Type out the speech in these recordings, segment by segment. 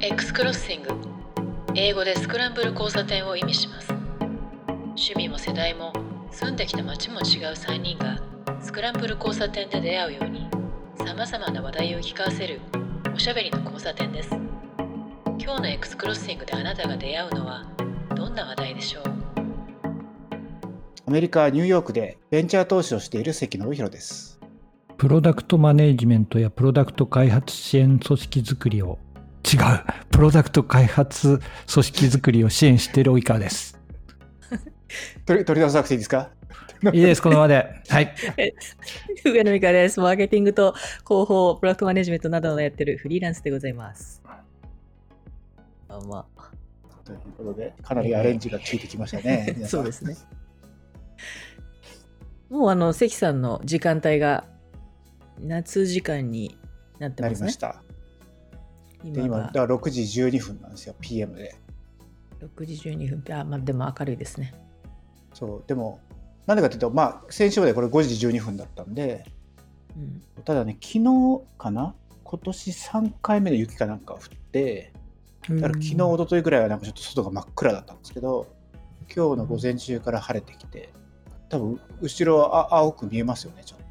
X クロッシング英語でスクランブル交差点を意味します。趣味も世代も住んできた街も違う3人がスクランブル交差点で出会うようにさまざまな話題を聞かせるおしゃべりの交差点です。今日の X クロッシングであなたが出会うのはどんな話題でしょう？アメリカ・ニューヨークでベンチャー投資をしている関信弘です。プロダクトマネージメントやプロダクト開発支援組織づくりを違うプロダクト開発組織づくりを支援している及川です。取り取り出さなくていいですか？いいです、このままで。はい。上野美香です。マーケティングと広報、プロダクトマネジメントなどをやってるフリーランスでございます。あまということで、かなりアレンジが効いてきましたね。そうですね。もうあの関さんの時間帯が夏時間になってますねなりまし。た。で、今、今がだから6時12分なんですよ、PM で。6時12分。あ、まあでも明るいですね。そう、でも、なんでかというと、まあ、先週までこれ5時12分だったんで、うん。ただね、昨日かな？今年3回目の雪かなんか降って、だから昨日、一昨日ぐらいはなんかちょっと外が真っ暗だったんですけど、今日の午前中から晴れてきて、多分後ろはあ青く見えますよね、ちょっと。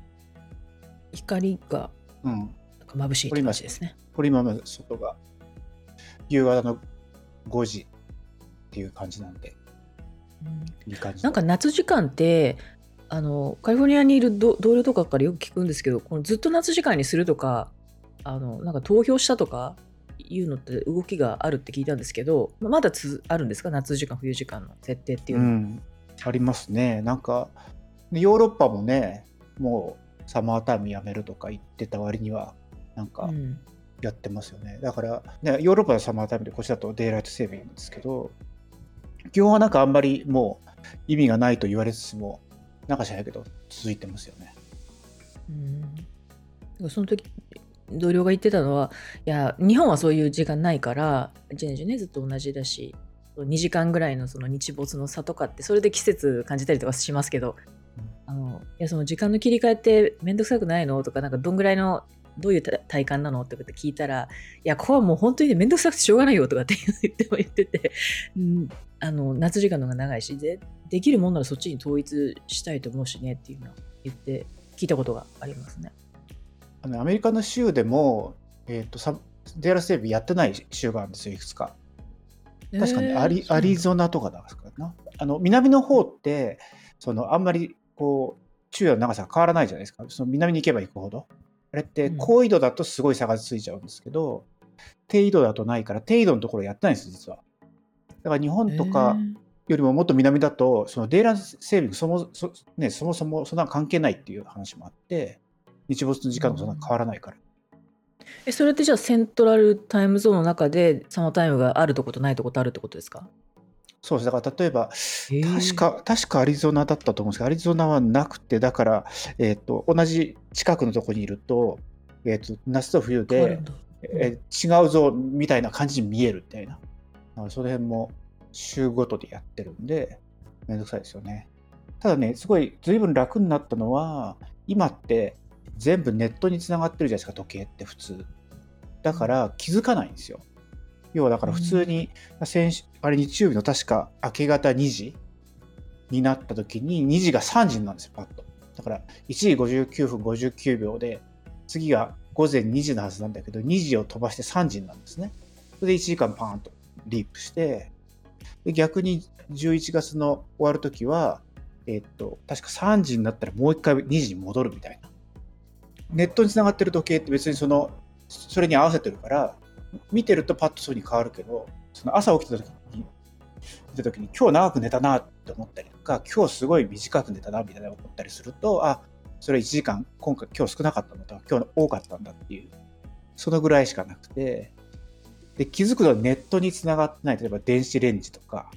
光がうん。眩しいって感じですね。これ今の外が夕方の5時っていう感じなんで、うんいい感じ。なんか夏時間ってあのカリフォルニアにいる同同僚とかからよく聞くんですけどこのずっと夏時間にするとかあのなんか投票したとかいうのって動きがあるって聞いたんですけどままだつあるんですか？夏時間冬時間の設定っていうのは、うん、ありますね。なんか、ヨーロッパもね、もうサマータイムやめるとか言ってた割には、なんかうんやってますよね。だから、ね、ヨーロッパのサマータイムでこっちだとデイライトセービングですけど、基本はなんかあんまりもう意味がないと言われつつも、なんか知らないけど、続いてますよね。うんその時同僚が言ってたのはいや日本はそういう時間ないから一年中ねずっと同じだし2時間ぐらいのその日没の差とかってそれで季節感じたりとかしますけど、あのいやその時間の切り替えって面倒くさくないの？とかなんかどんぐらいのどういう体体感なの？って聞いたらいやここはもう本当にね面倒くさくてしょうがないよとかって言っても言ってて、うん、あの夏時間の方が長いしでできるもんならそっちに統一したいと思うしねっていうのを言って聞いたことがありますね。あのアメリカの州でも、えっ、と、サデイラセービングやってない州があるんですよ、いくつか。確かにアリ,、アリゾナとかだからな。あの南の方ってそのあんまりこう昼夜の長さが変わらないじゃないですか。その南に行けば行くほど。あれってうん高緯度だとすごい差がついちゃうんですけど、低緯度だとないから低緯度のところやってないんです実は。だから日本とかよりももっと南だとそのデイライトセービングそもそ,、ね、そもそもそんな関係ないっていう話もあって日没の時間もそんな変わらないから。えそれってじゃあセントラルタイムゾーンの中でサマータイムがあるとことないとことあるってことですか？そうですだから例えばー確か、確かアリゾナだったと思うんですけど、アリゾナはなくて、だから、えっ、と、同じ近くのところにいると、えっ、と、夏と冬でえー違うぞみたいな感じに見えるみたいな。その辺も週ごとでやってるんで、めんどくさいですよね。ただね、すごい随分楽になったのは、今って全部ネットにつながってるじゃないですか、時計って普通。だから気づかないんですよ。要はだから普通に、先週あれ日曜日の確か明け方2時になった時に2時が3時になるんですよ、パッと。だから1時59分59秒で、次が午前2時のはずなんだけど、2時を飛ばして3時になるんですね。それで1時間パーンとリープして、で逆に11月の終わる時は、えっと、確か3時になったらもう一回2時に戻るみたいな。ネットにつながってる時計って別にその、それに合わせてるから、見てるとパッとそうに変わるけど、その朝起きた時に、見た時に今日長く寝たなって思ったりとか、今日すごい短く寝たなみたいな思ったりすると、あ、それ1時間、今回今日少なかったんだと、今日多かったんだっていう、そのぐらいしかなくて、で、気づくとネットにつながってない、例えば電子レンジとか、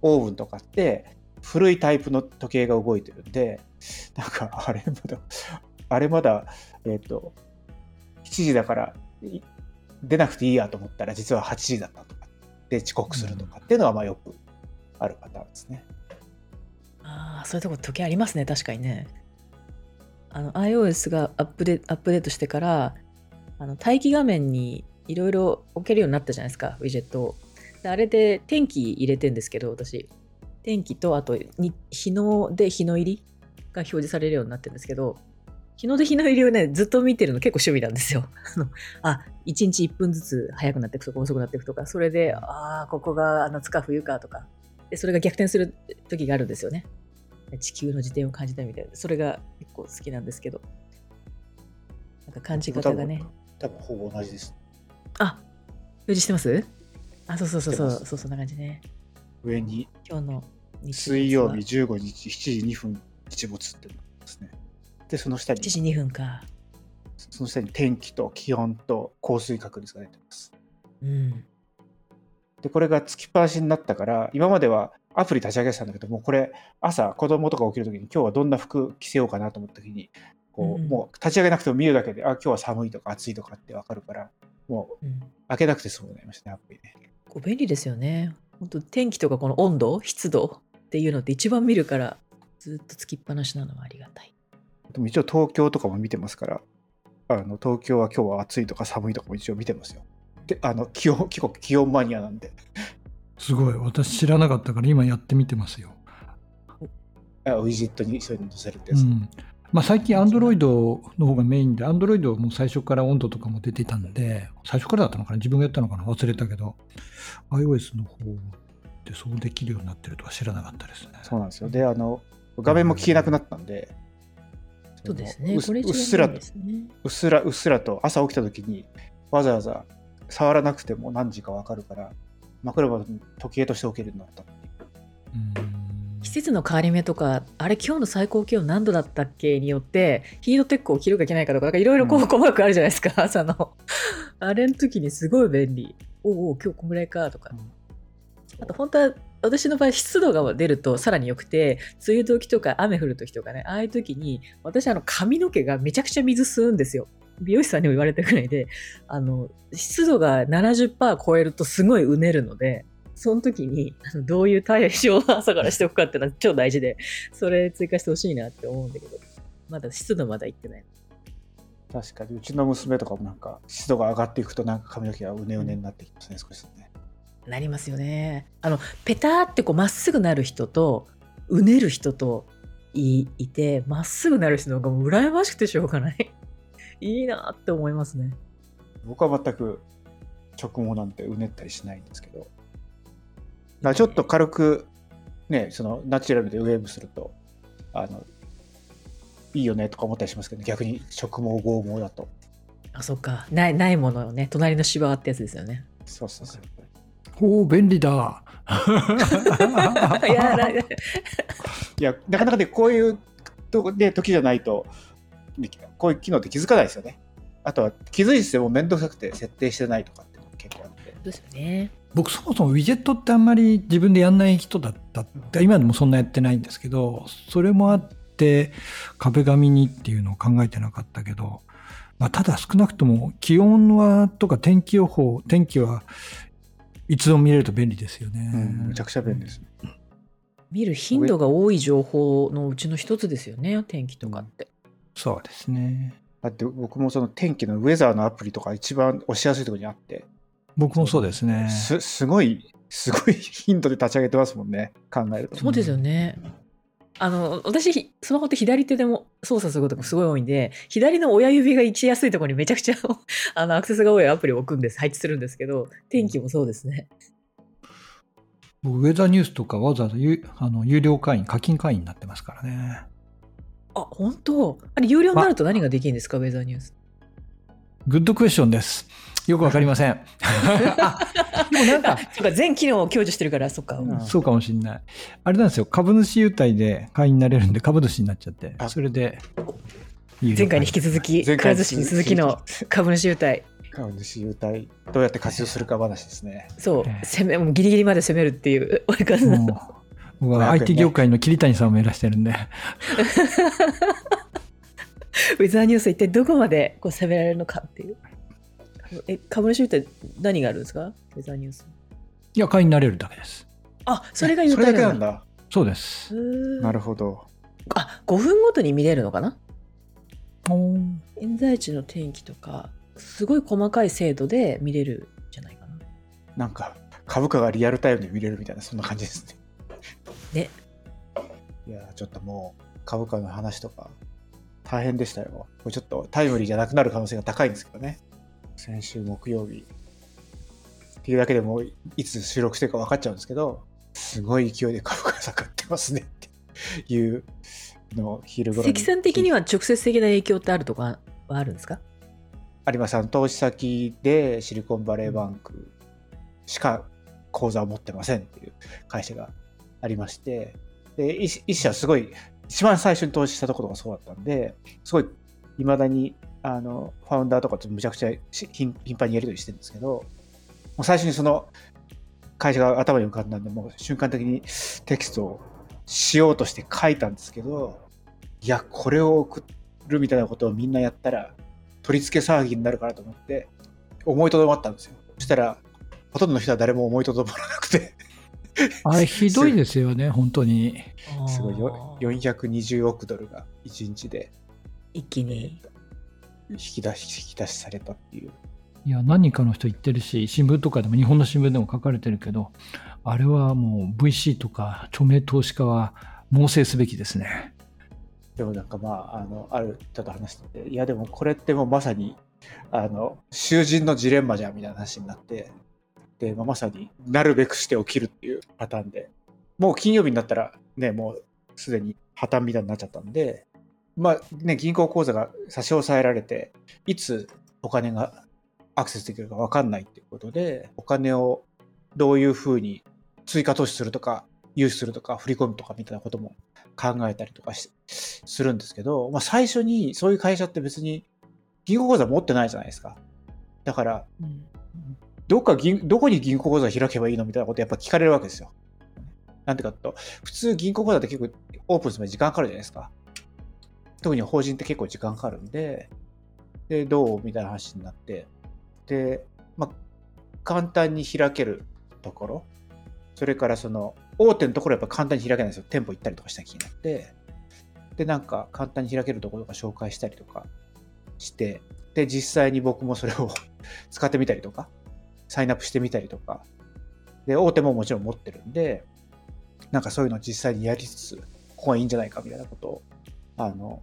オーブンとかって、古いタイプの時計が動いてるんで、なんか、あれまだ、あれまだ、えっ、と、7時だから、出なくていいやと思ったら、実は8時だったとか、で遅刻するとかっていうのは、まあよくあるパターンですね。ああ、そういうとこ時計ありますね、確かにね。あの iOS がアップデアップデートしてから、あの待機画面にいろいろ置けるようになったじゃないですか、ウィジェットを。であれで天気入れてんですけど、私。天気と、あとに日の出、日の入りが表示されるようになってるんですけど、日の出、日の入りをね、ずっと見てるの結構趣味なんですよ。あのあ、1日1分ずつ早くなっていくとか遅くなっていくとか、それで、ああ、ここが夏か冬かとか、でそれが逆転する時があるんですよね。地球の自転を感じたみたいな、それが結構好きなんですけど。なんか感じ方がね。多分ほぼ同じです。あ、表示してます？あ、そうそうそうそう、そうそんな感じね。上に今日の水曜日15日7時2分日没っていうのがありますね。で、その下に1、時2分か。その下に天気と気温と降水確率が出てます。うん。で、これがつきっぱなしになったから、今まではアプリ立ち上げてたんだけど、もうこれ、朝子供とか起きるときに、今日はどんな服着せようかなと思ったときに、こう、うんもう立ち上げなくても見るだけで、あ、今日は寒いとか暑いとかってわかるから、もううん、開けなくて済むようになりましたね、アプリね。こう便利ですよね。本当天気とかこの温度、湿度っていうのって一番見るから、ずっとつきっぱなしなのはありがたい。でも一応東京とかも見てますから、あの東京は今日は暑いとか寒いとかも一応見てますよ。で、あの気温、結構気温マニアなんで、すごい。私知らなかったから今やってみてますよ。あウィジェットにそういうの載せるってやつ。うん。まあ最近 Android の方がメインで、Android も最初から温度とかも出てたんで、最初からだったのかな？自分がやったのかな？忘れたけど、iOS の方でそうできるようになってるとは知らなかったですね。そうなんですよ。で、あの、画面も消えなくなったんで、そうですね。うっこれ一番うっすら便利ですね。うっすらうっすらと朝起きた時にわざわざ触らなくても何時かわかるから枕元に時計として置けるようになった季節の変わり目とか、あれ今日の最高気温何度だったっけによって、ヒートテックを着るか着ないかとか、なんかいろいろこううん細かくあるじゃないですか、朝の。あれの時にすごい便利。おうおう、今日こんぐらいかとか。あと本当は私の場合湿度が出るとさらに良くて梅雨時とか雨降る時とかねああいう時に私あの髪の毛がめちゃくちゃ水吸うんですよ。美容師さんにも言われたくらいであの湿度が70%超えるとすごいうねるのでその時にどういう対処を朝からしておくかっていうのは超大事でそれ追加してほしいなって思うんだけどまだ湿度まだいってない。確かに。うちの娘とかもなんか湿度が上がっていくとなんか髪の毛がうねうねになってきますね、少しね。なりますよね。あのペターってこうまっすぐなる人とうねる人といいてまっすぐなる人の方がもう羨ましくてしょうがない。いいなって思いますね。僕は全く直毛なんてうねったりしないんですけどちょっと軽くねそのナチュラルでウェーブするとあのいいよねとか思ったりしますけど、逆に直毛剛毛だとあそっかないないものをね隣の芝ってやつですよね。そうそうそうおお、便利だ。いやだ いや、なかなかね、こういうとこで時じゃないと、こういう機能って気づかないですよね。あとは気づいてもめんどくさくて設定してないとかって結構あって。ですよね。僕そもそもウィジェットってあんまり自分でやんない人だったって今でもそんなやってないんですけどそれもあって壁紙にっていうのを考えてなかったけど、まあ、ただ少なくとも気温はとか天気予報天気はいつでも見れると便利ですよね。うん、めちゃくちゃ便利ですね。見る頻度が多い情報のうちの一つですよね天気とかって。そうですね。だって僕もその天気のウェザーのアプリとか一番押しやすいところにあって、僕もそうですね。すすごい、すごい頻度で立ち上げてますもんね、考えると。そうですよね。あの私ひスマホって左手でも操作することがすごい多いんで左の親指が位置やすいところにめちゃくちゃ あのアクセスが多いアプリを置くんです。配置するんですけど天気もそうですね。僕ウェザーニュースとかわざわざ有あの有料会員課金会員になってますからね。あ本当？あれ有料になると何ができるんですか？ウェザーニュース。グッドクエスチョンです。よくわかりません。あでもなんかあそうか全機能を享受してるからそっか、うん。そうかもしれない。あれなんですよ、株主優待で会員になれるんで、株主になっちゃって、あそれで、前回に引き続きくら寿司に続き。の株主優待。株主優待、どうやって活用するか話ですね。そう。ええ。攻めもうギリギリまで攻めるっていう追い方もう僕は500円ね。IT 業界の桐谷さんを目指してるんで、ウェザーニュース一体どこまでこう攻められるのかっていうえ株主優待何があるんですか？ウェザーニュースいや、会員になれるだけです。あそれが優それだ待なんだけなんだ。そうです。なるほど。あ5分ごとに見れるのかな？現在地の天気とかすごい細かい精度で見れるんじゃないかな。なんか株価がリアルタイムで見れるみたいなそんな感じですね。ね。いやちょっともう株価の話とか大変でしたよ。これちょっとタイムリーじゃなくなる可能性が高いんですけどね。先週木曜日っていうだけでもういつ収録してるか分かっちゃうんですけど、すごい勢いで株価が下がってますねっていうのを昼頃に。関さん的には直接的な影響ってあるとかはあるんですか？あります。投資先でシリコンバレーバンクしか口座を持ってませんっていう会社がありまして、で、一一社すごい、一番最初に投資したところがそうだったんで、すごい、いまだに、あの、ファウンダーとかとむちゃくちゃし頻頻繁にやり取りしてるんですけど、もう最初にその会社が頭に浮かんだんで、もう瞬間的にテキストをしようとして書いたんですけど、いや、これを送るみたいなことをみんなやったら、取り付け騒ぎになるからと思って、思いとどまったんですよ。そしたら、ほとんどの人は誰も思いとどまらなくて、あれひどいですよね、本当に。すごいよあー420億ドルが1日で一気に。引き出し引き出しされたっていう。いや、何人かの人言ってるし、新聞とかでも、日本の新聞でも書かれてるけど、あれはもう VC とか著名投資家は猛省すべきですね。でもなんかまあ、あの、ある人と話してて、いやでもこれってもうまさに、あの、囚人のジレンマじゃんみたいな話になって、で、まあ、まさになるべくして起きるっていうパターンで、もう金曜日になったらね、もうすでに破綻みたいになっちゃったんで、まあね、銀行口座が差し押さえられて、いつお金がアクセスできるか分かんないっていうことで、お金をどういうふうに追加投資するとか、融資するとか、振り込むとかみたいなことも考えたりとかしするんですけど、まあ、最初にそういう会社って別に銀行口座持ってないじゃないですか。だから、うんどっか銀、どこに銀行口座開けばいいのみたいなことやっぱ聞かれるわけですよ。なんてかと、普通銀行口座って結構オープンするまで時間かかるじゃないですか。特に法人って結構時間かかるんで、で、どうみたいな話になって、で、まあ、簡単に開けるところ、それからその、大手のところはやっぱ簡単に開けないんですよ。店舗行ったりとかした気になって、で、なんか簡単に開けるところとか紹介したりとかして、で、実際に僕もそれを 使ってみたりとか、サインアップしてみたりとか、で、大手ももちろん持ってるんで、なんかそういうのを実際にやりつつ、ここがいいんじゃないかみたいなことを、あの、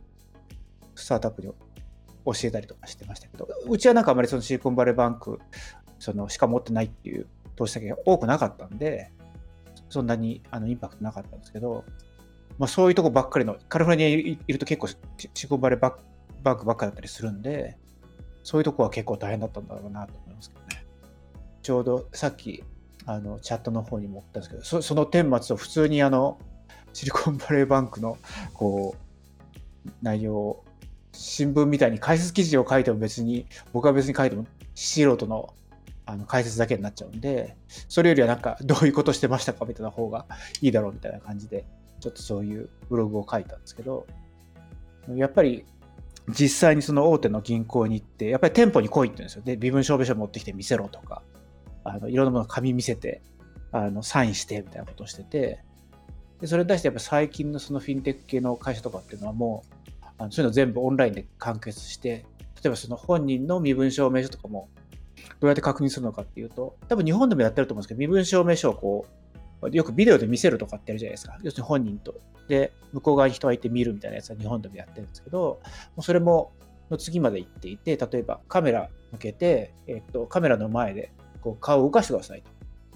スタートアップに教えたりとかしてましたけど、うちはなんかあまりそのシリコンバレーバンク、そのしか持ってないっていう投資先が多くなかったんで、そんなにあのインパクトなかったんですけど、まあそういうとこばっかりの、カリフォルニアにいると結構シリコンバレーバンクばっかりだったりするんで、そういうとこは結構大変だったんだろうなと思いますけどね。ちょうどさっきあのチャットの方にも送ったんですけど、そその顛末を普通にあのシリコンバレーバンクのこう内容を新聞みたいに解説記事を書いても別に僕は別に書いても素人のあの解説だけになっちゃうんでそれよりはなんかどういうことしてましたかみたいな方がいいだろうみたいな感じでちょっとそういうブログを書いたんですけどやっぱり実際にその大手の銀行に行ってやっぱり店舗に来いって言うんですよ。で身分証明書持ってきて見せろとかあのいろんなもの紙見せてあのサインしてみたいなことをしててでそれに対してやっぱ最近のそのフィンテック系の会社とかっていうのはもうあのそういうの全部オンラインで完結して例えばその本人の身分証明書とかもどうやって確認するのかっていうと多分日本でもやってると思うんですけど身分証明書をこうよくビデオで見せるとかってやるじゃないですか。要するに本人と。で向こう側に人がいて見るみたいなやつは日本でもやってるんですけどもうそれもの次まで行っていて例えばカメラ向けて、えっと、カメラの前でこう顔を動かしてくださいと。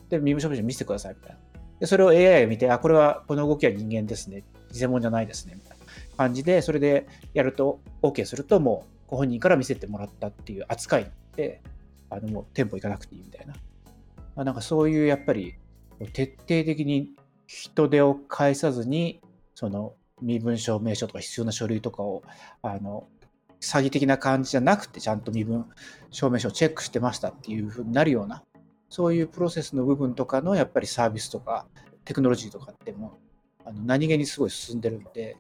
で身分証明書見せてくださいみたいな。でそれを AI が見てあこれはこの動きは人間ですね。偽物じゃないですね。みたいな感じでそれでやると OK するともうご本人から見せてもらったっていう扱いになってあのもう店舗行かなくていいみたいな、まあ、なんかそういうやっぱり徹底的に人手を介さずにその身分証明書とか必要な書類とかをあの詐欺的な感じじゃなくてちゃんと身分証明書をチェックしてましたっていうふうになるようなそういうプロセスの部分とかのやっぱりサービスとかテクノロジーとかってもあの何気にすごい進んでるんで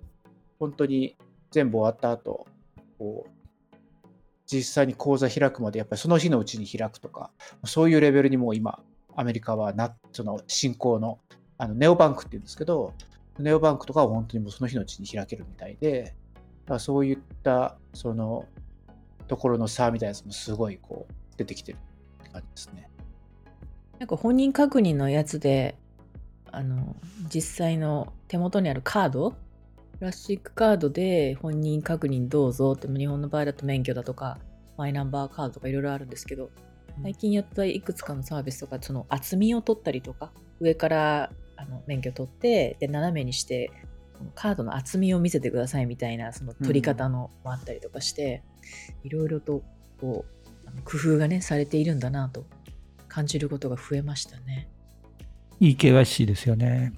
本当に全部終わった後こう実際に口座開くまでやっぱりその日のうちに開くとかそういうレベルにもう今アメリカはなその進行のあのネオバンクっていうんですけどネオバンクとかは本当にもうその日のうちに開けるみたいでそういったそのところの差みたいなやつもすごいこう出てきてるって感じですね。なんか本人確認のやつで、あの、実際の手元にあるカード、プラスチックカードで本人確認どうぞって、日本の場合だと免許だとか、マイナンバーカードとかいろいろあるんですけど、最近やったいくつかのサービスとか、その厚みを取ったりとか、上からあの免許取って、で、斜めにして、カードの厚みを見せてくださいみたいな、その取り方のもあったりとかして、いろいろとこう、工夫がね、されているんだなと感じることが増えましたね。いい KYC ですよね。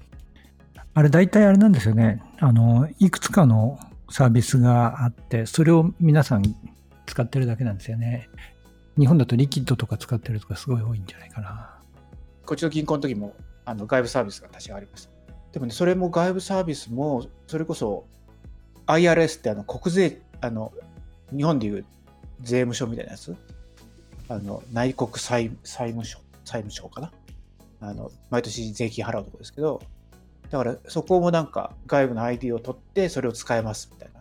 あれ大体あれなんですよね。あの、いくつかのサービスがあって、それを皆さん使ってるだけなんですよね。日本だとリキッドとか使ってるとかすごい多いんじゃないかな。こっちの銀行の時もあの外部サービスが確かありました。でもね、それも外部サービスも、それこそ IRS ってあの国税、あの、日本でいう税務署みたいなやつ？あの内国債務省、債務省かな？あの毎年税金払うところですけど、だからそこもなんか外部の ID を取ってそれを使えますみたいな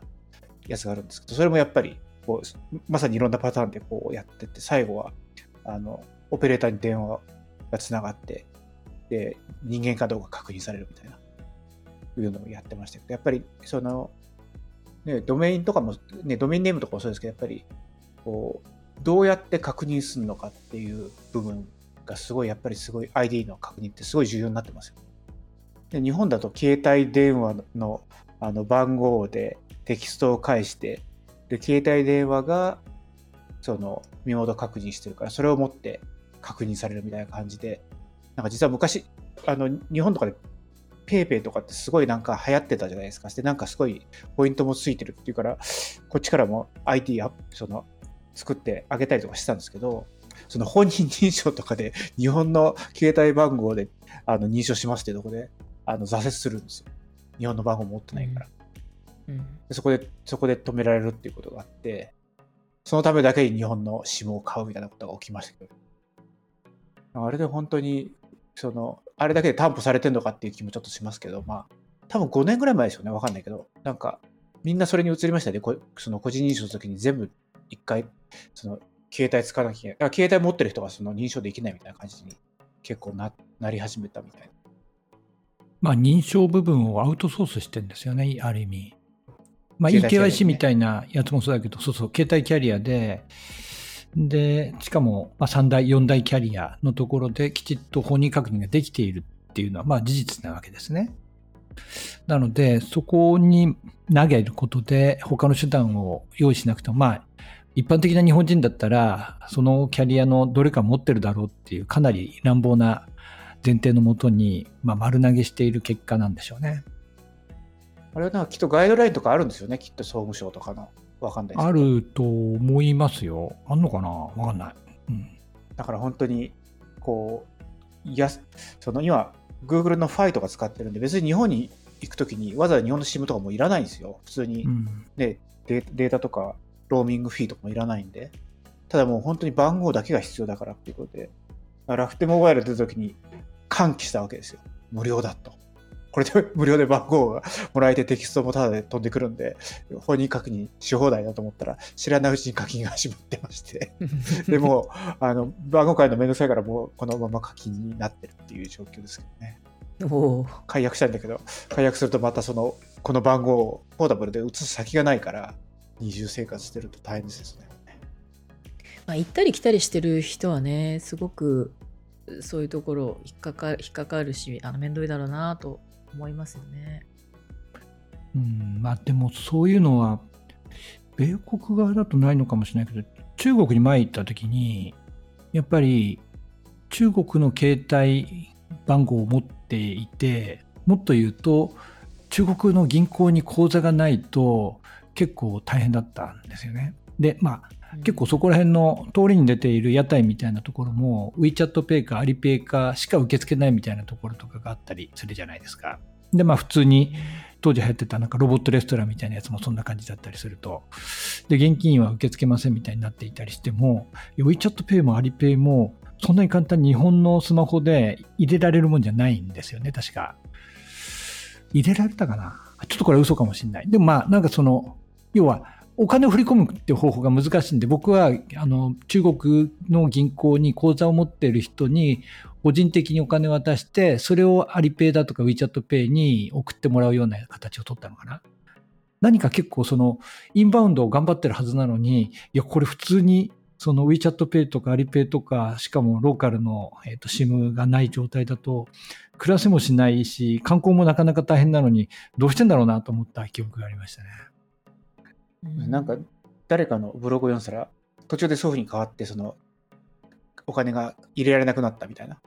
やつがあるんですけど、それもやっぱりこうまさにいろんなパターンでこうやってって、最後はあのオペレーターに電話がつながって、で、人間かどうか確認されるみたいな、いうのをやってましたけど、やっぱりその、ね、ドメインとかも、ね、ドメインネームとかもそうですけど、やっぱりこう、どうやって確認するのかっていう部分がすごい、やっぱりすごい ID の確認ってすごい重要になってますよ。で日本だと携帯電話のあの番号でテキストを返して、で、携帯電話がその身元確認してるから、それを持って確認されるみたいな感じで、なんか実は昔、あの、日本とかで PayPay とかってすごいなんか流行ってたじゃないですか。で、なんかすごいポイントもついてるっていうから、こっちからも IT その作ってあげたりとかしてたんですけど、その本人認証とかで日本の携帯番号であの認証しますってとこであの挫折するんですよ。日本の番号持ってないから。うん、でそこで、そこで止められるっていうことがあって、そのためだけに日本の SIM を買うみたいなことが起きましたけど。あれで本当に、その、あれだけで担保されてるのかっていう気もちょっとしますけど、まあ、多分5年ぐらい前ですよね。わかんないけど。なんか、みんなそれに移りましたね。その個人認証の時に全部一回、その、携帯使わなきゃいけない。携帯持ってる人がその認証できないみたいな感じに結構ななり始めたみたいな。まあ、認証部分をアウトソースしてるんですよね、ある意味。まあ、EKYC みたいなやつもそうだけど、そうそう、携帯キャリアで、で、しかも、まあ、3台、4台キャリアのところできちっと本人確認ができているっていうのは、まあ、事実なわけですね。なので、そこに投げることで、他の手段を用意しなくても、まあ、一般的な日本人だったら、そのキャリアのどれか持ってるだろうっていう、かなり乱暴な前提のもとに、まあ、丸投げしている結果なんでしょうね。あれはなんかきっとガイドラインとかあるんですよね、きっと総務省とかの。わかんないあると思いますよ。あんのかな？わかんない。うん、だから本当に、こう、やその今、Google のファイとか使ってるんで、別に日本に行くときにわざわざ日本の SIM とかもいらないんですよ。普通に、ね、うん、データとかローミングフィーとかもいらないんで。ただもう本当に番号だけが必要だからっていうことで、楽天モバイル出たときに歓喜したわけですよ。無料だと。これで 無料で番号がもらえてテキストもタダで飛んでくるんで、本人確認し放題だと思ったら、知らないうちに課金が始まってまして でも、あの、番号変えるのめんどくさいからもうこのまま課金になってるっていう状況ですけどね。解約したいんだけど、解約するとまたその、この番号をポータブルで移す先がないから、二重生活してると大変ですね。まあ、行ったり来たりしてる人はね、すごくそういうところ引っかか引っかかるし、あの面倒いだろうなと思いますよね。うんまあ、でもそういうのは米国側だとないのかもしれないけど中国に前行った時にやっぱり中国の携帯番号を持っていてもっと言うと中国の銀行に口座がないと結構大変だったんですよね。でまあ結構そこら辺の通りに出ている屋台みたいなところも WeChatPay か Alipay かしか受け付けないみたいなところとかがあったりするじゃないですか。で、まあ普通に当時流行ってたなんかロボットレストランみたいなやつもそんな感じだったりすると、で、現金は受け付けませんみたいになっていたりしても、WeChatPay も Alipay もそんなに簡単に日本のスマホで入れられるもんじゃないんですよね、確か。入れられたかな？ちょっとこれ嘘かもしれない。でもまあ、なんかその、要はお金を振り込むっていう方法が難しいんで、僕はあの中国の銀行に口座を持っている人に個人的にお金を渡して、それをアリペイだとか WeChatPay に送ってもらうような形を取ったのかな。何か結構そのインバウンドを頑張ってるはずなのに、いや、これ普通にその WeChatPay とかアリペイとか、しかもローカルの、えーと、SIM がない状態だと、暮らせもしないし、観光もなかなか大変なのに、どうしてんだろうなと思った記憶がありましたね。なんか誰かのブログを読んだら、途中でそういうふうに変わって、そのお金が入れられなくなったみたいな。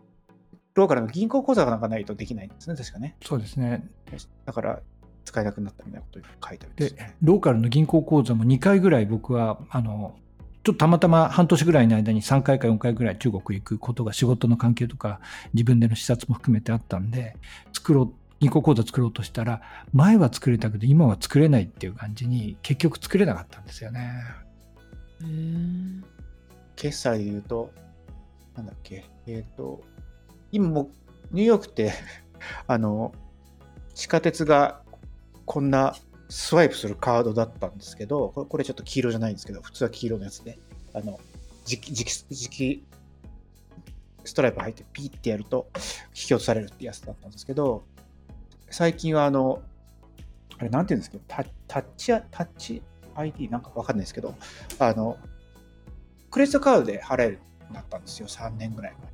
ローカルの銀行口座がなんかないとできないんですね、確かね。そうですね。だから使えなくなったみたいなこと書いてあるんです、ね、で、ローカルの銀行口座も2回ぐらい僕は、あの、ちょっとたまたま半年ぐらいの間に3回か4回ぐらい中国行くことが仕事の関係とか自分での視察も含めてあったんで、作ろう、銀行口座作ろうとしたら、前は作れたけど今は作れないっていう感じに結局作れなかったんですよね。決済で言うと、なんだっけ、えっ、ー、と、今もニューヨークって あの、地下鉄がこんなスワイプするカードだったんですけど、これちょっと黄色じゃないんですけど、普通は黄色のやつで、あの、磁気、磁気、ストライプ入ってピーってやると引き落とされるってやつだったんですけど、最近はあの、あれなんて言うんですけど、タタッチ、タッチ？ID なんかわかんないですけど、あの、クレジットカードで払えるようになったんですよ、3年ぐらい前。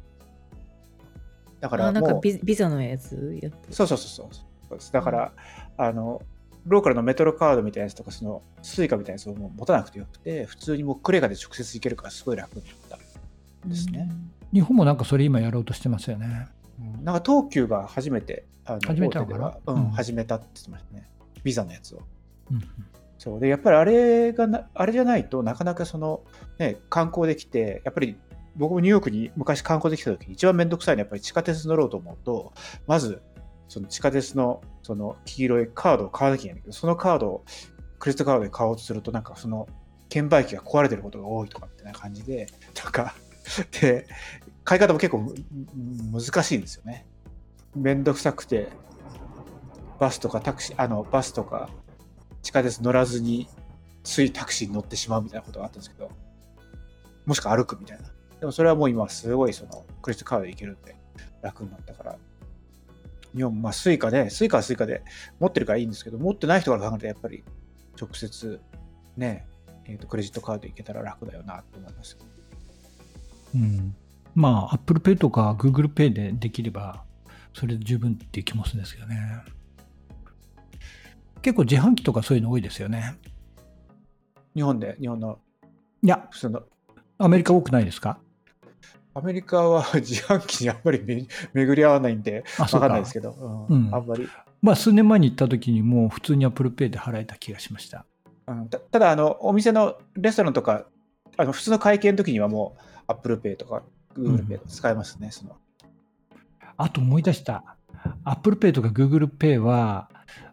だからなんかビビザのやつやそうそうそうそう。だから、うん、あの、ローカルのメトロカードみたいなやつとか、そのスイカみたいなやつをもう持たなくてよくて、普通にもうクレカで直接行けるからすごい楽になったんですね。日本もなんかそれ今やろうとしてますよね。うん、なんか東急が初めて、あの始めたのかな、うん、始めたって言ってましたね。ビザのやつを。うん、そうでやっぱりあれがなあれじゃないとなかなかその、ね、観光できてやっぱり僕もニューヨークに昔観光できた時に一番めんどくさいのはやっぱり地下鉄乗ろうと思うとまずその地下鉄のその黄色いカードを買わなきゃいけないけど、そのカードをクレジットカードで買おうとすると、なんかその券売機が壊れてることが多いとかってな感じで、なんかで、買い方も結構難しいんですよね。めんどくさくて、バスとかタクシー、あの、バスとか地下鉄乗らずに、ついタクシーに乗ってしまうみたいなことがあったんですけど、もしくは歩くみたいな。でもそれはもう今すごいそのクレジットカードで行けるんで楽になったから、日本、まあ、スイカで、スイカはスイカで持ってるからいいんですけど、持ってない人から考えると、やっぱり直接ね、えーと、クレジットカードいけたら楽だよなと思います。うん。まあ、Apple Pay とか Google Pay でできれば、それで十分っていう気もするんですけどね。結構自販機とかそういうの多いですよね。日本で、日本の？いや、普通の？アメリカ多くないですか？アメリカは 自販機にあんまり巡り合わないんで、わかんないですけど、うん、あんまり。まあ、数年前に行った時にもう普通に Apple Pay で払えた気がしました。うん、たただあの、お店のレストランとか、あの普通の会計の時にはもう Apple Pay とか Google Pay とか使えますね、うん、その。あと思い出した。Apple Pay とか Google Pay は、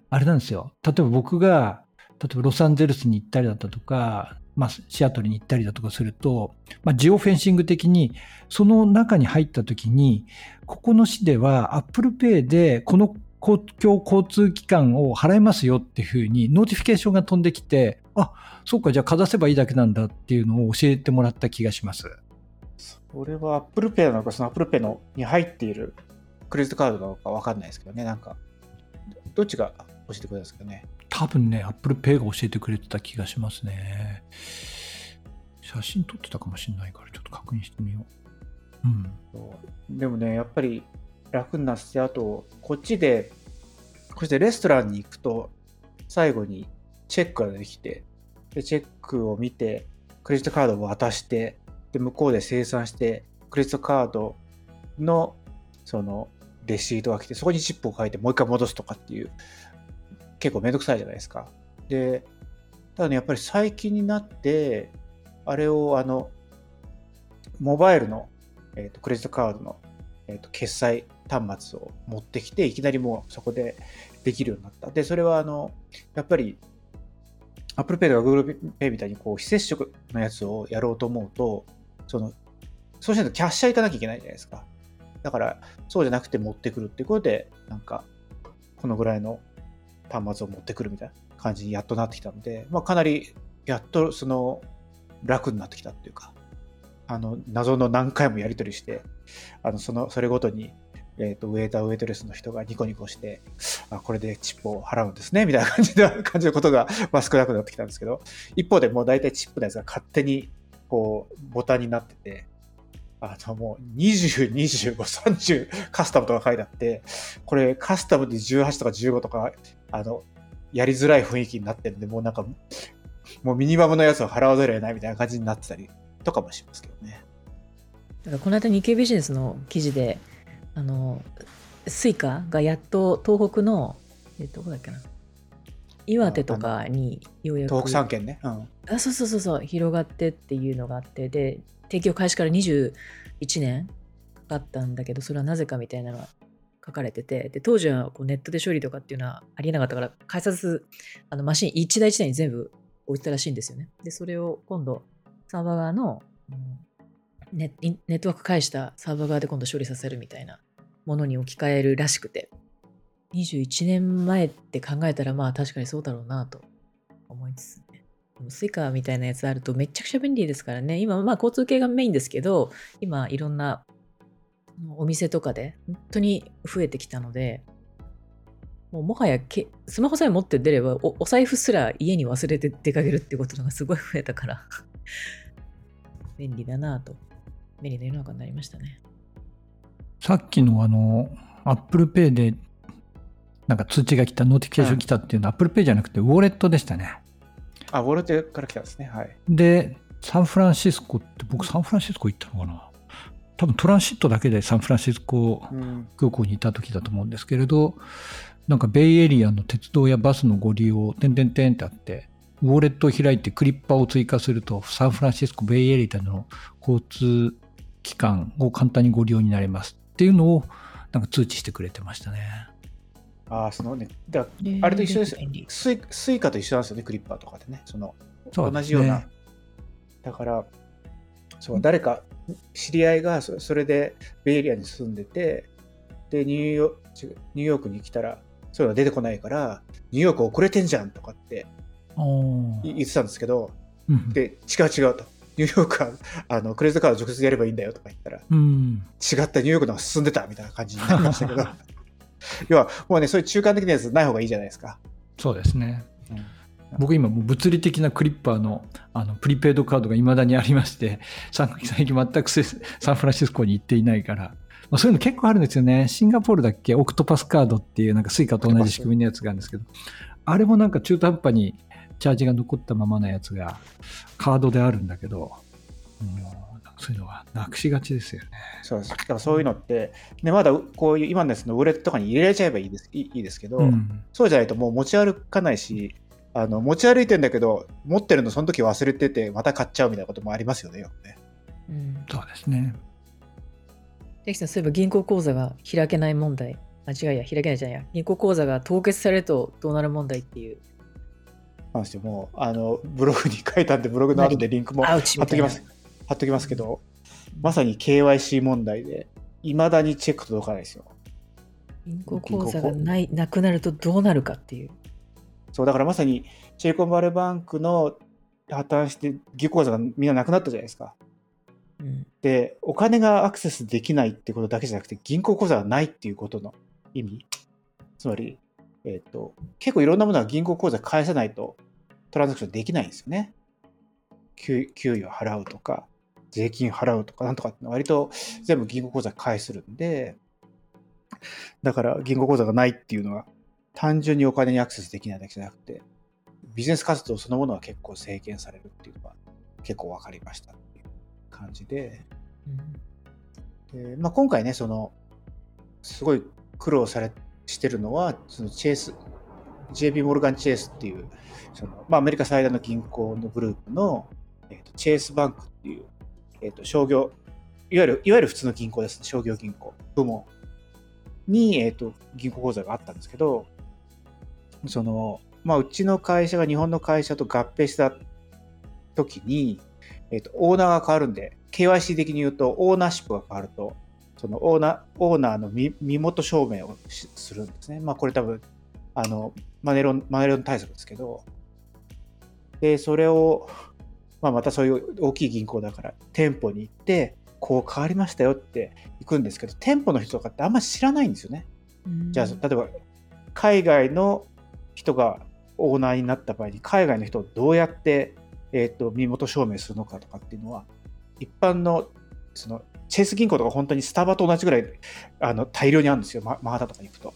あれなんですよ。例えば僕が、例えばロサンゼルスに行ったりだったとか、まあ、シアトルに行ったりだとかすると、まあ、 geofencing 的に、その中に入った時に、ここの市では Apple Pay でこの公共交通機関を払いますよっていうふうに notification が飛んできて、あ、そうか、じゃあかざせばいいだけなんだっていうのを教えてもらった気がします。それは Apple Pay なのか、その Apple Pay のに入っているクレジットカードなのかわかんないですけどね、なんか、どっちが教えてくれるんですかね。多分ね、Apple Pay が教えてくれてた気がしますね。写真撮ってたかもしれないから、ちょっと確認してみよう。うん。でもね、やっぱり楽になって、あと、こっちで、こっちでレストランに行くと、最後にチェックができて、で、チェックを見て、クレジットカードを渡して、で、向こうで生産して、クレジットカードの、その、レシートが来て、そこにチップを書いて、もう一回戻すとかっていう結構めんどくさいじゃないですか。で、ただね、やっぱり最近になって、あれをあの、モバイルの、えーと、クレジットカードの、えーと、決済端末を持ってきて、いきなりもうそこでできるようになった。で、それはあの、やっぱり Apple Pay とか Google Pay みたいにこう非接触のやつをやろうと思うと、その、そうしないとキャッシャー行かなきゃいけないじゃないですか。だから、そうじゃなくて持ってくるっていうことで、なんか、このぐらいの端末を持ってくるみたいな感じにやっとなってきたので、まあ、かなりやっとその楽になってきたっていうか、あの謎の何回もやり取りして、あのそのそれごとに、えーと、ウェーター、ウェイトレスの人がニコニコして、あこれでチップを払うんですねみたいな感じな感じのことが、まあ、少なくなってきたんですけど、一方でもう大体チップのやつが勝手にこうボタンになってて、あのもう20、25、30カスタムとか書いてあって、これカスタムで18とか15とか、あの、やりづらい雰囲気になってるんで、もうなんか、もうミニマムのやつを払わざるを得ないみたいな感じになってたりとかもしますけどね。だからこの間日経ビジネスの記事で、あの、スイカがやっと東北の、えどこだっけな、岩手とかにようやく東北3県ね、うん、あそうそうそうそう広がってっていうのがあってで提供開始から21年かかったんだけどそれはなぜかみたいなのが書かれててで当時はこうネットで処理とかっていうのはありえなかったから改札あのマシン一台一台に全部置いてたらしいんですよねでそれを今度サーバー側の、ネネットワーク介したサーバー側で今度処理させるみたいなものに置き換えるらしくて21年前って考えたらまあ確かにそうだろうなと思いつつ。スイカみたいなやつあるとめちゃくちゃ便利ですからね。今まあ交通系がメインですけど、今いろんなお店とかで本当に増えてきたので、もうもはやけスマホさえ持って出ればお、お財布すら家に忘れて出かけるってことがすごい増えたから 便利だなと、便利な世の中になりましたね。さっきのあの、Apple Pay でなんか通知が来た、 notification 来たっていうのは、 Apple Pay じゃなくて、ウォレットでしたね。あ、ウォレットから来たんですね。はい。で、サンフランシスコって、僕、サンフランシスコ行ったのかな？多分 transit だけでサンフランシスコ空港にいた時だと思うんですけれど、うん、なんかベイエリアの鉄道やバスのご利用、てんてんてんってあって、ウォレットを開いてクリッパーを追加すると、サンフランシスコ、ベイエリアの交通機関を簡単にご利用になれますっていうのを、なんか通知してくれてましたね。ああ、そのね、だあれと一緒ですよ。スイスイカと一緒なんですよね、クリッパーとかでね。その、同じような。だから、そう、誰か、知り合いがそれでベイエリアに住んでて、で、ニューヨニューヨークに来たら、そういうの出てこないから、ニューヨーク遅れてんじゃんとかって言ってたんですけど、で、違う違うと。ニューヨークは あのクレジットカード直接やればいいんだよとか言ったら、うん、違ったニューヨークの方が進んでたみたいな感じになりましたけど 要はもうねそういう中間的なやつない方がいいじゃないですか。そうですね、うん、僕今もう物理的なクリッパーのあのプリペイドカードがいまだにありまして最近全くサンフランシスコに行っていないから。まあ、そういうの結構あるんですよね。シンガポールだっけ？オクトパスカードっていうなんかスイカと同じ仕組みのやつがあるんですけど、あれもなんか中途半端にチャージが残ったままのやつがカードであるんだけど、うん、そういうのはなくしがちですよね。そうです。だからそういうのって、ね、まだこういう今のやつのウォレットとかに入れられちゃえばいいですいいですけど、うん、そうじゃないともう持ち歩かないし、あの持ち歩いてんだけど、持ってるのその時忘れてて、また買っちゃうみたいなこともありますよね、よね。うん、そうですね。関さん、そういえば銀行口座が開けない問題。あ、違うや、開けないじゃんや。銀行口座が凍結されるとどうなる問題っていう。なんですよ、もう、あの、ブログに書いたんで、ブログの後でリンクも貼っときます。貼っときますけど、まさに KYC 問題で、いまだにチェック届かないですよ。銀行口座がないなくなるとどうなるかっていう。そう、だからまさに、シェイコンバレーバンクの破綻して、銀行口座がみんななくなったじゃないですか。うん、で、お金がアクセスできないってことだけじゃなくて、銀行口座がないっていうことの意味。つまり、えっ、ー、と、結構いろんなものは銀行口座返さないとトランザクションできないんですよね。給給与を払うとか、税金払うとかなんとかって割と全部銀行口座返するんで、だから銀行口座がないっていうのは単純にお金にアクセスできないだけじゃなくて、ビジネス活動そのものは結構制限されるっていうのは結構分かりましたっていう感じで、でまあ、今回ね、その、すごい苦労されしてるのは、そのチェイス、JB モルガン・チェイスっていう、そのまあ、アメリカ最大の銀行のグループの、えーと、チェイスバンクっていうえっ、ー、と、商業、いわゆる、いわゆる普通の銀行ですね、商業銀行。部門。に、えっ、ー、と、銀行口座があったんですけど、その、まあ、うちの会社が日本の会社と合併した時に、えっ、ー、と、オーナーが変わるんで、KYC 的に言うと、オーナーシップが変わると、そのオーナー、オーナーの身元証明をするんですね。まあ、これ多分、あの、マネロン、マネロン対策ですけど、で、それを、まあ、またそういう大きい銀行だから、店舗に行って、こう変わりましたよって行くんですけど、店舗の人とかってあんま知らないんですよね。じゃあ、例えば、海外の人がオーナーになった場合に、海外の人をどうやって、えー、と身元証明するのかとかっていうのは、一般のそのチェイス銀行とか本当にスタバと同じぐらいあの大量にあるんですよ、ママハタとかに行くと。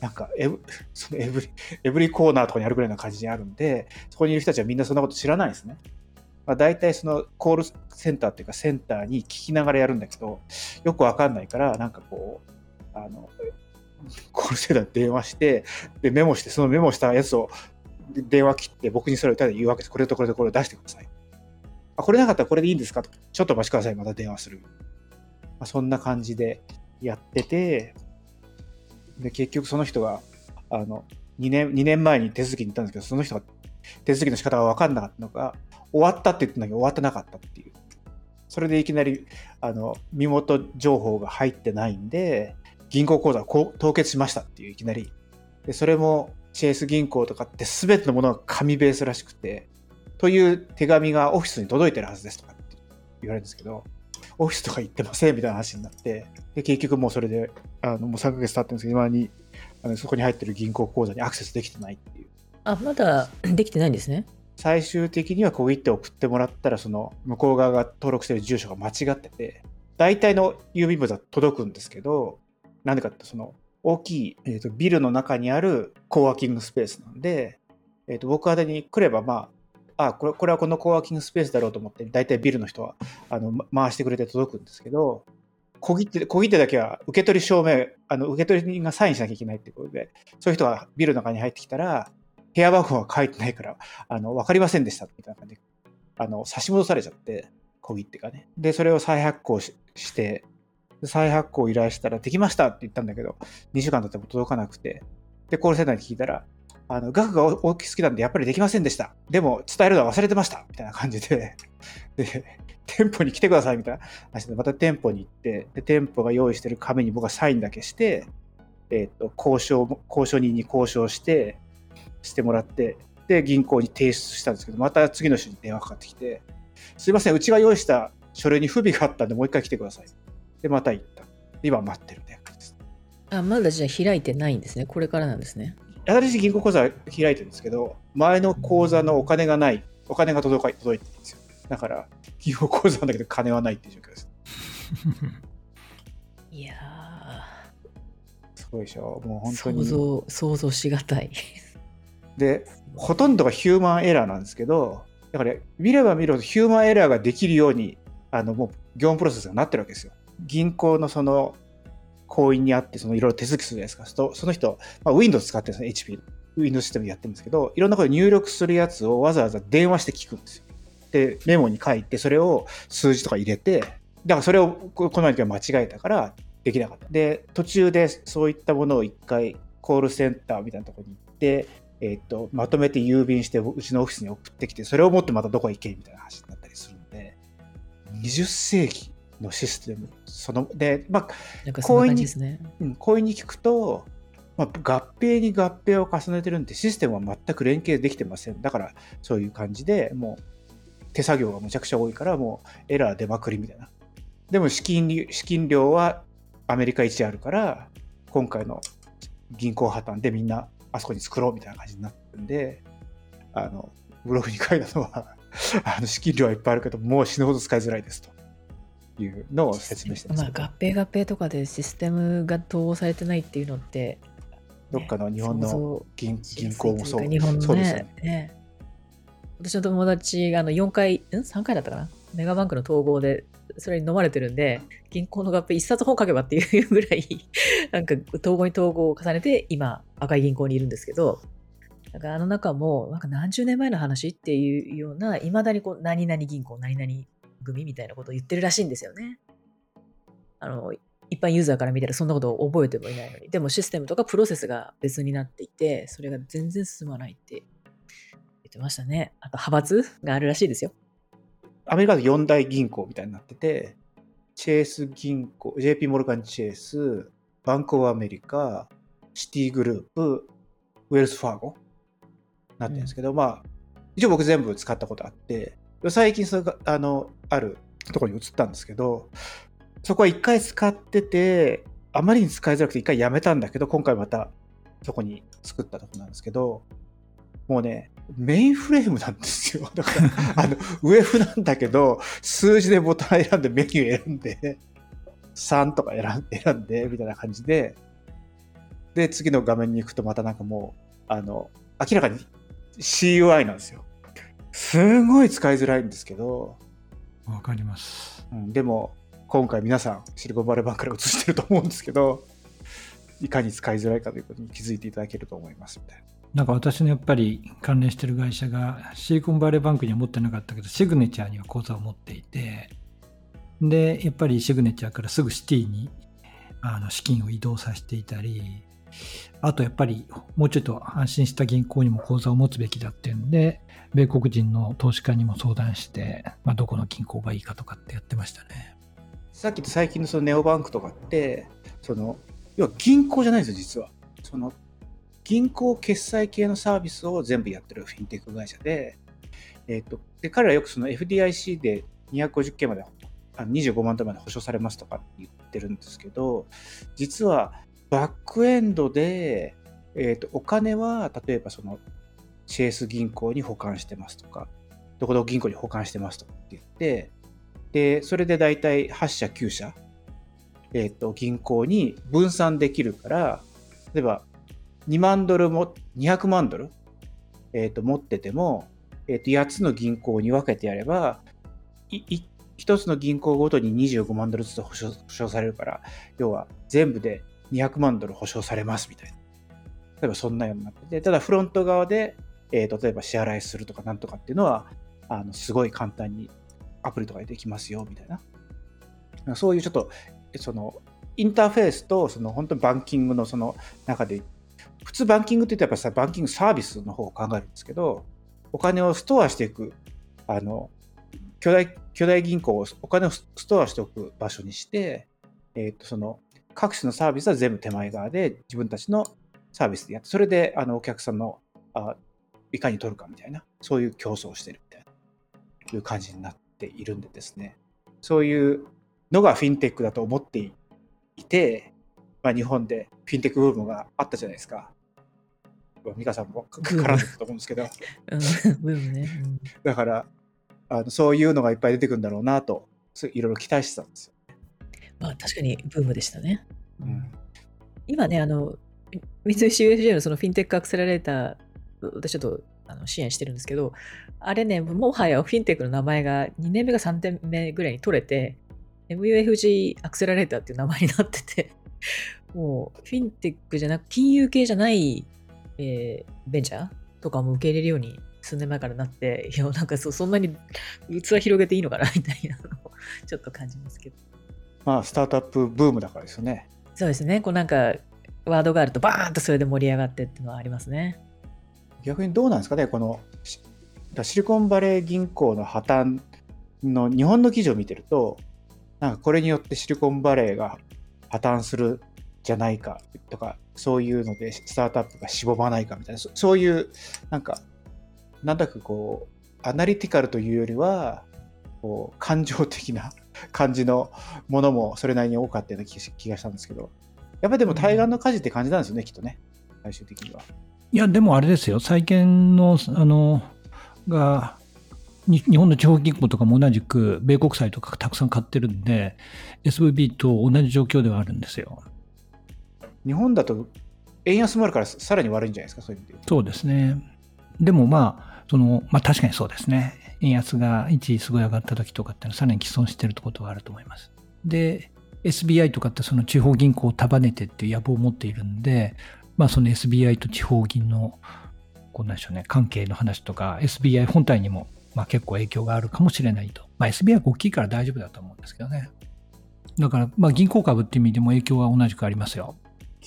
なんかエブそのエブリ、エブリコーナーとかにあるぐらいな感じにあるんで、そこにいる人たちはみんなそんなこと知らないですね。まあ、大体そのコールセンターっていうかセンターに聞きながらやるんだけど、よくわかんないから、なんかこう、あの、コールセンターに電話して、で、メモして、そのメモしたやつを電話切って僕にそれをただ言うわけです。これとこれとこれを出してください。あ、これなかったらこれでいいんですか？と。ちょっとお待ちください。また電話する。まあ、そんな感じでやってて、で、結局その人が、あの、2年、2年前に手続きに行ったんですけど、その人が手続きの仕方が分かんなかったのが、終わったって言ってんだけど終わってなかったっていう。それでいきなり、あの、身元情報が入ってないんで、銀行口座を凍結しましたっていういきなり。で、それもチェイス銀行とかって全てのものが紙ベースらしくて、という手紙がオフィスに届いてるはずですとかって言われるんですけど、オフィスとか行ってませんみたいな話になって、で結局もうそれで、あのもう3ヶ月経ってるんですけど、今にあのそこに入ってる銀行口座にアクセスできてないっていう。あ、まだできてないんですね。最終的には小切手を送ってもらったら、その向こう側が登録してる住所が間違ってて、大体の郵便物は届くんですけど、なんでかってその大きい、えー、とビルの中にあるコワーキングスペースなんで、えー、と僕宛に来ればまあ、あこれこれはこのコワーキングスペースだろうと思って、大体ビルの人はあの回してくれて届くんですけど、小切手小切手だけは受け取り証明、あの受け取り人がサインしなきゃいけないってことで、そういう人がビルの中に入ってきたら、部屋番号が書いてないから、あの分かりませんでしたみたいな感じで、あの差し戻されちゃって、小切手がね。で、それを再発行して、再発行依頼したら、できましたって言ったんだけど、2週間経っても届かなくて、で、コールセンターに聞いたら、あの額が大きすぎたんで、やっぱりできませんでした。でも、伝えるのは忘れてました。みたいな感じで、で、店舗に来てくださいみたいな話で、また店舗に行って、で、店舗が用意してる紙に僕はサインだけして、えっ、と、交渉、交渉人に交渉して、してもらって、で、銀行に提出したんですけど、また次の週に電話かかってきて、すいません、うちが用意した書類に不備があったんで、もう一回来てください。で、また行った。今待ってるみたいな感じです。あ、まだじゃあ開いてないんですね。これからなんですね。新しい銀行口座開いてるんですけど、前の口座のお金がない、お金が届か届いてるんですよ。だから、銀行口座なんだけど金はないっていう状況です。いやすごいでしょ。もうー、本当に。想像、想像しがたい。で、ほとんどがヒューマンエラーなんですけど、だから見れば見るほどヒューマンエラーができるように、あのもう業務プロセスがなってるわけですよ。銀行のその行員にあって、そのいろいろ手続きするじゃないですか。そその人、まあ、Windows 使ってるんですね、HP。Windows システムでやってるんですけど、いろんなこと入力するやつをわざわざ電話して聞くんですよ。で、メモに書いて、それを数字とか入れて、だからそれをここの間間違えたからできなかった。で、途中でそういったものを一回コールセンターみたいなところに行って、えっとまとめて郵便してうちのオフィスに送ってきてそれを持ってまたどこへ行けみたいな話になったりするんで20世紀のシステム。そので、まあなんかそんな感じですね。うん、こういうに聞くと、まあ、合併に合併を重ねてるんでシステムは全く連携できてません。だからそういう感じでもう手作業がむちゃくちゃ多いからもうエラー出まくりみたいな。でも資金利資金量はアメリカ一あるから今回の銀行破綻でみんなあそこに作ろうみたいな感じになってるんであのブログに書いたのは あの資金量はいっぱいあるけどもう死ぬほど使いづらいですというのを説明してますまあ、合併合併とかでシステムが統合されてないっていうのって、どっかの日本の銀銀行もそう日本のそうですよね。ねね私の友達があの4回、ん ?3 回だったかな？メガバンクの統合でそれに飲まれてるんで、銀行の合併一冊本書けばっていうぐらい、なんか統合に統合を重ねて今赤い銀行にいるんですけど、なんかあの中もなんか何十年前の話っていうような、いまだにこう何々銀行、何々組みたいなことを言ってるらしいんですよね。あの、一般ユーザーから見たらそんなことを覚えてもいないのに、でもシステムとかプロセスが別になっていて、それが全然進まないって言ってましたね。あと派閥があるらしいですよ。アメリカで4大銀行みたいになってて、チェース銀行、JP モルガンチェース、バンクオブアメリカ、シティグループ、ウェルスファーゴなってるんですけど、まあ、一応僕全部使ったことあって、最近それが、あの、あるところに移ったんですけど、そこは一回使ってて、あまりに使いづらくて一回やめたんだけど、今回またそこに作ったとこなんですけど、もうね、メインフレームなんですよ。だから、あの、ウェブなんだけど、数字でボタン選んでメニュー選んで、3とか選ん選んで、みたいな感じで、で、次の画面に行くとまたなんかもう、あの、明らかに CUI なんですよ。すごい使いづらいんですけど、わかります。うん、でも、今回皆さん、シリコンバレーバンクから移してると思うんですけど、いかに使いづらいかということに気づいていただけると思いますみたいな。なんか私のやっぱり関連してる会社がシリコンバレーバンクには持ってなかったけどシグネチャーには口座を持っていてでやっぱりシグネチャーからすぐシティにあの資金を移動させていたりあとやっぱりもうちょっと安心した銀行にも口座を持つべきだっていうんで米国人の投資家にも相談して、まあ、どこの銀行がいいかとかってやってましたね。さっき言った最近のそのネオバンクとかって、その、要は銀行じゃないんですよ、実は。その、銀行決済系のサービスを全部やってるフィンテック会社で、えっ、と、で、彼らよくその FDIC で250件まで、あ25万ドルまで保証されますとか言ってるんですけど、実はバックエンドで、えっ、と、お金は、例えばその、チェース銀行に保管してますとか、どこどこ銀行に保管してますとかって言って、で、それで大体8社、9社、えっ、と、銀行に分散できるから、例えば、2万ドルも、200万ドル、えっ、と、持ってても、えっ、と、8つの銀行に分けてやれば、い、1つの銀行ごとに25万ドルずつ保証保証されるから、要は全部で200万ドル保証されますみたいな。例えばそんなようになってて、ただフロント側で、えー例えば支払いするとかなんとかっていうのは、あの、すごい簡単にアプリとかでできますよ、みたいな。そういうちょっと、その、インターフェースと、その、本当にバンキングのその中で、普通バンキングって言ったらやっぱさ、バンキングサービスの方を考えるんですけど、お金をストアしていく、あの、巨大、巨大銀行をお金をストアしておく場所にして、えっ、と、その、各種のサービスは全部手前側で自分たちのサービスでやって、それで、あの、お客さんの、あいかに取るかみたいな、そういう競争をしてるみたいな、いう感じになっているんでですね、そういうのがフィンテックだと思っていて、まあ、日本でフィンテックブームがあったじゃないですか。まあ美香さんもか絡んでたと思うんですけど、うん、ブームね。うんだからあの、そういうのがいっぱい出てくるんだろうなと、すいろいろ期待してたんですよ。まあ確かにブームでしたね。うん今ね、あの、三菱 UFJ のそのフィンテックアクセラレーター、私ちょっとあの支援してるんですけど、あれね、もはやフィンテックの名前が2年目か3年目ぐらいに取れて、MUFG アクセラレーターっていう名前になってて、もうフィンテックじゃなく、金融系じゃない、えーベンチャーとかも受け入れるように数年前からなって、いや、なんかそ そんなに器広げていいのかなみたいなのを ちょっと感じますけど。まあ、スタートアップブームだからですよね。そうですね。こうなんか、ワードがあるとバーンとそれで盛り上がってっていうのはありますね。逆にどうなんですかね、このしシリコンバレー銀行の破綻の日本の記事を見てると、なんかこれによってシリコンバレーが破綻するじゃないかとか、そういうのでスタートアップがしぼまないかみたいな、そそういう、なんか、なんだかこう、アナリティカルというよりは、こう感情的な 感じのものもそれなりに多かったような気がしたんですけど、やっぱりでも対岸の火事って感じなんですよね、きっとね、最終的には。いや、でもあれですよ、債券の、あの、が、に日本の地方銀行とかも同じく、米国債とかたくさん買ってるんで、SVB と同じ状況ではあるんですよ。日本だと円安もあるからさらに悪いんじゃないですか、そういう意味で。そうですね。でもまあ、その、まあ確かにそうですね。円安が一時すごい上がった時とかってのはさらに既存してるってことがあると思います。で、SBI とかってその地方銀行を束ねてっていう野望を持っているんで、まあその SBI と地方銀の、こうなんでしょうね、関係の話とか、SBI 本体にも、まあ結構影響があるかもしれないと。まあ SBI が大きいから大丈夫だと思うんですけどね。だから、まあ銀行株っていう意味でも影響は同じくありますよ。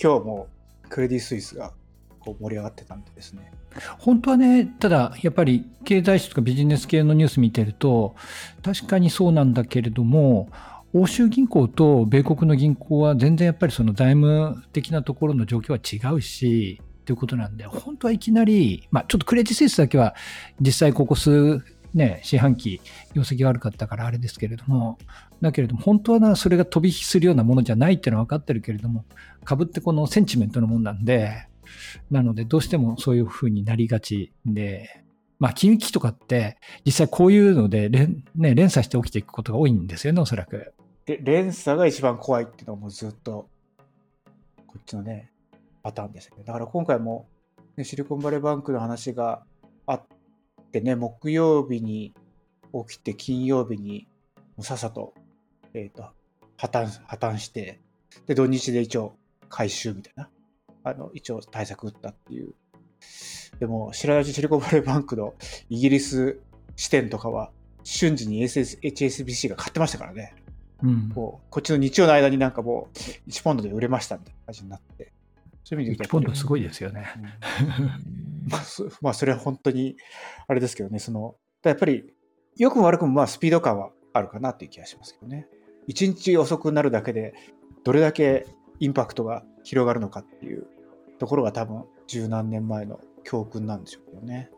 今日もクレディ・スイスがこう盛り上がってたんでですね。本当はね、ただやっぱり経済誌とかビジネス系のニュース見てると、確かにそうなんだけれども、欧州銀行と米国の銀行は全然やっぱりその財務的なところの状況は違うし、っていうことなんで、本当はいきなり、まあ、ちょっとクレジスイスだけは実際ここ数、ね、四半期業績悪かったからあれですけれども、だけれども、本当はな、それが飛び火するようなものじゃないっていうのは分かってるけれども、株ってこのセンチメントのもんなんで、なので、どうしてもそういうふうになりがちで、まあ、金融危機とかって、実際こういうので連,、ね、連鎖して起きていくことが多いんですよね、おそらく。で連鎖が一番怖いっていうのはもうずっと、こっちのね、パターンですよね。だから今回も、ね、シリコンバレーバンクの話があってね、木曜日に起きて、金曜日にさっさと、えっ、ー、と、破綻、破綻して、で、土日で一応回収みたいな、あの、一応対策打ったっていうでも、白ラシリコンバレーバンクのイギリス支店とかは、瞬時に SS HSBC が買ってましたからね。うん、こうこっちの日曜の間になんかもう1ポンドで売れましたみたいな感じになって。そういう意味で1ポンドすごいですよね。うん、まあ、まあ、それは本当にあれですけどね、その、やっぱり、良くも悪くもまあスピード感はあるかなっていう気がしますけどね。1日遅くなるだけで、どれだけインパクトが広がるのかっていうところが多分十何年前の教訓なんでしょうけどね。